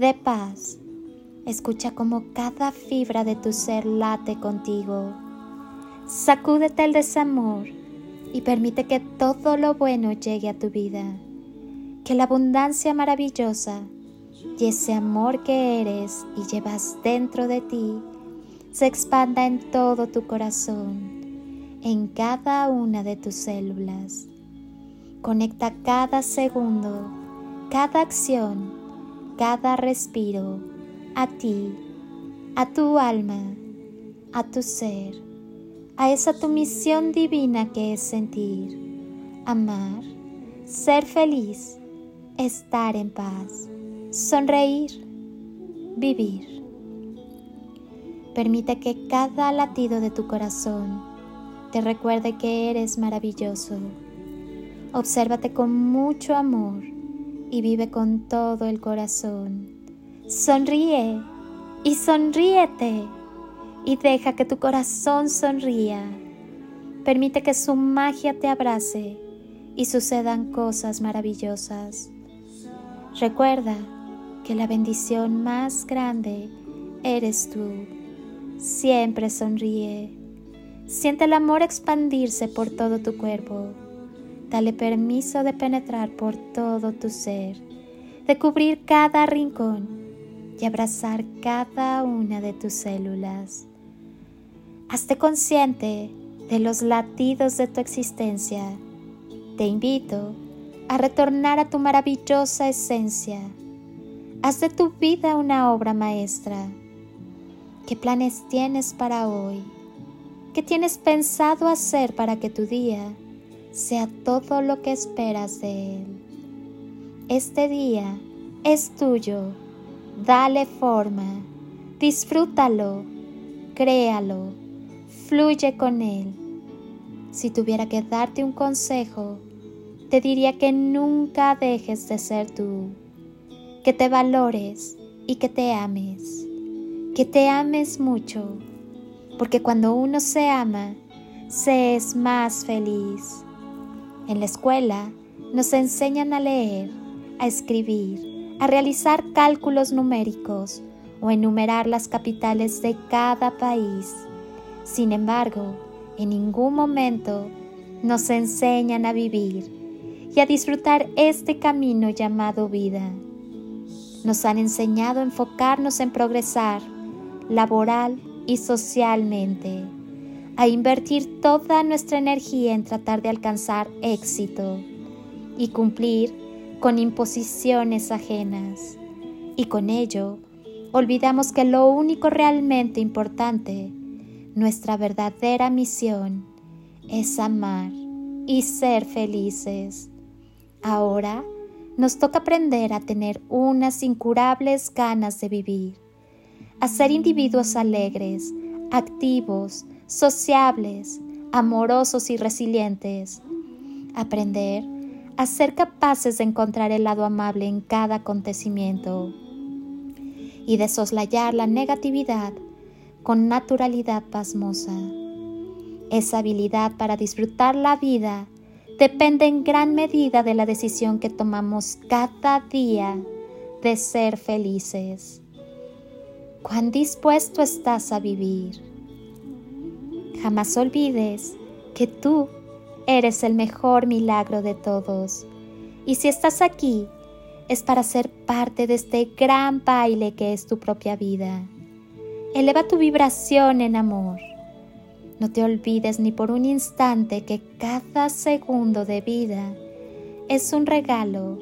de paz. Escucha como cada fibra de tu ser late contigo. Sacúdete el desamor y permite que todo lo bueno llegue a tu vida. Que la abundancia maravillosa y ese amor que eres y llevas dentro de ti se expanda en todo tu corazón, en cada una de tus células. Conecta cada segundo, cada acción, cada respiro a ti, a tu alma, a tu ser, a esa tu misión divina que es sentir, amar, ser feliz, estar en paz, sonreír, vivir. Permite que cada latido de tu corazón te recuerde que eres maravilloso. Obsérvate con mucho amor y vive con todo el corazón. Sonríe y sonríete y deja que tu corazón sonría. Permite que su magia te abrace y sucedan cosas maravillosas. Recuerda que la bendición más grande eres tú. Siempre sonríe. Siente el amor expandirse por todo tu cuerpo. Dale permiso de penetrar por todo tu ser, de cubrir cada rincón y abrazar cada una de tus células. Hazte consciente de los latidos de tu existencia. Te invito a retornar a tu maravillosa esencia. Haz de tu vida una obra maestra ¿Qué planes tienes para hoy? ¿Qué tienes pensado hacer para que tu día sea todo lo que esperas de él? Este día es tuyo. Dale forma. Disfrútalo. Créalo. Fluye con él. Si tuviera que darte un consejo, te diría que nunca dejes de ser tú, que te valores y que te ames que te ames mucho, porque cuando uno se ama, se es más feliz. En la escuela nos enseñan a leer, a escribir, a realizar cálculos numéricos o enumerar las capitales de cada país. Sin embargo, en ningún momento nos enseñan a vivir y a disfrutar este camino llamado vida. Nos han enseñado a enfocarnos en progresar, laboral y socialmente, a invertir toda nuestra energía en tratar de alcanzar éxito y cumplir con imposiciones ajenas. Y con ello, olvidamos que lo único realmente importante, nuestra verdadera misión, es amar y ser felices. Ahora nos toca aprender a tener unas incurables ganas de vivir a ser individuos alegres, activos, sociables, amorosos y resilientes. Aprender a ser capaces de encontrar el lado amable en cada acontecimiento y de soslayar la negatividad con naturalidad pasmosa. Esa habilidad para disfrutar la vida depende en gran medida de la decisión que tomamos cada día de ser felices cuán dispuesto estás a vivir. Jamás olvides que tú eres el mejor milagro de todos. Y si estás aquí, es para ser parte de este gran baile que es tu propia vida. Eleva tu vibración en amor. No te olvides ni por un instante que cada segundo de vida es un regalo,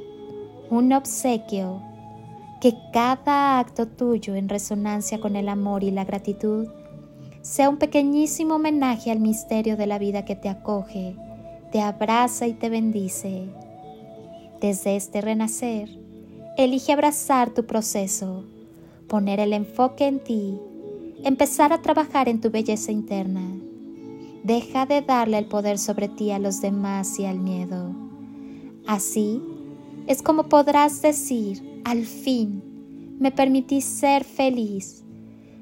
un obsequio, que cada acto tuyo en resonancia con el amor y la gratitud sea un pequeñísimo homenaje al misterio de la vida que te acoge, te abraza y te bendice. Desde este renacer, elige abrazar tu proceso, poner el enfoque en ti, empezar a trabajar en tu belleza interna Deja de darle el poder sobre ti a los demás y al miedo. Así es como podrás decir, al fin, me permití ser feliz,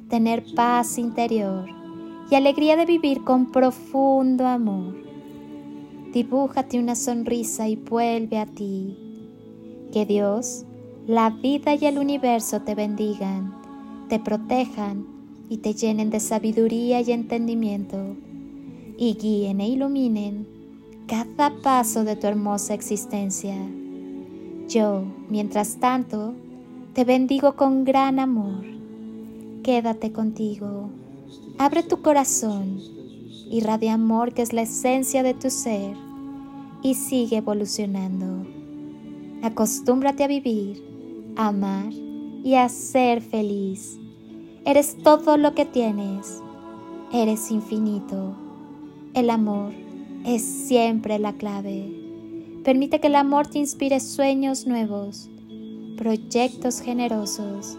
tener paz interior y alegría de vivir con profundo amor. Dibújate una sonrisa y vuelve a ti. Que Dios, la vida y el universo te bendigan, te protejan y te llenen de sabiduría y entendimiento y guíen e iluminen cada paso de tu hermosa existencia. Yo, mientras tanto, te bendigo con gran amor. Quédate contigo, abre tu corazón, irradia amor que es la esencia de tu ser y sigue evolucionando. Acostúmbrate a vivir, a amar y a ser feliz. Eres todo lo que tienes. Eres infinito el amor es siempre la clave. Permite que el amor te inspire sueños nuevos, proyectos generosos,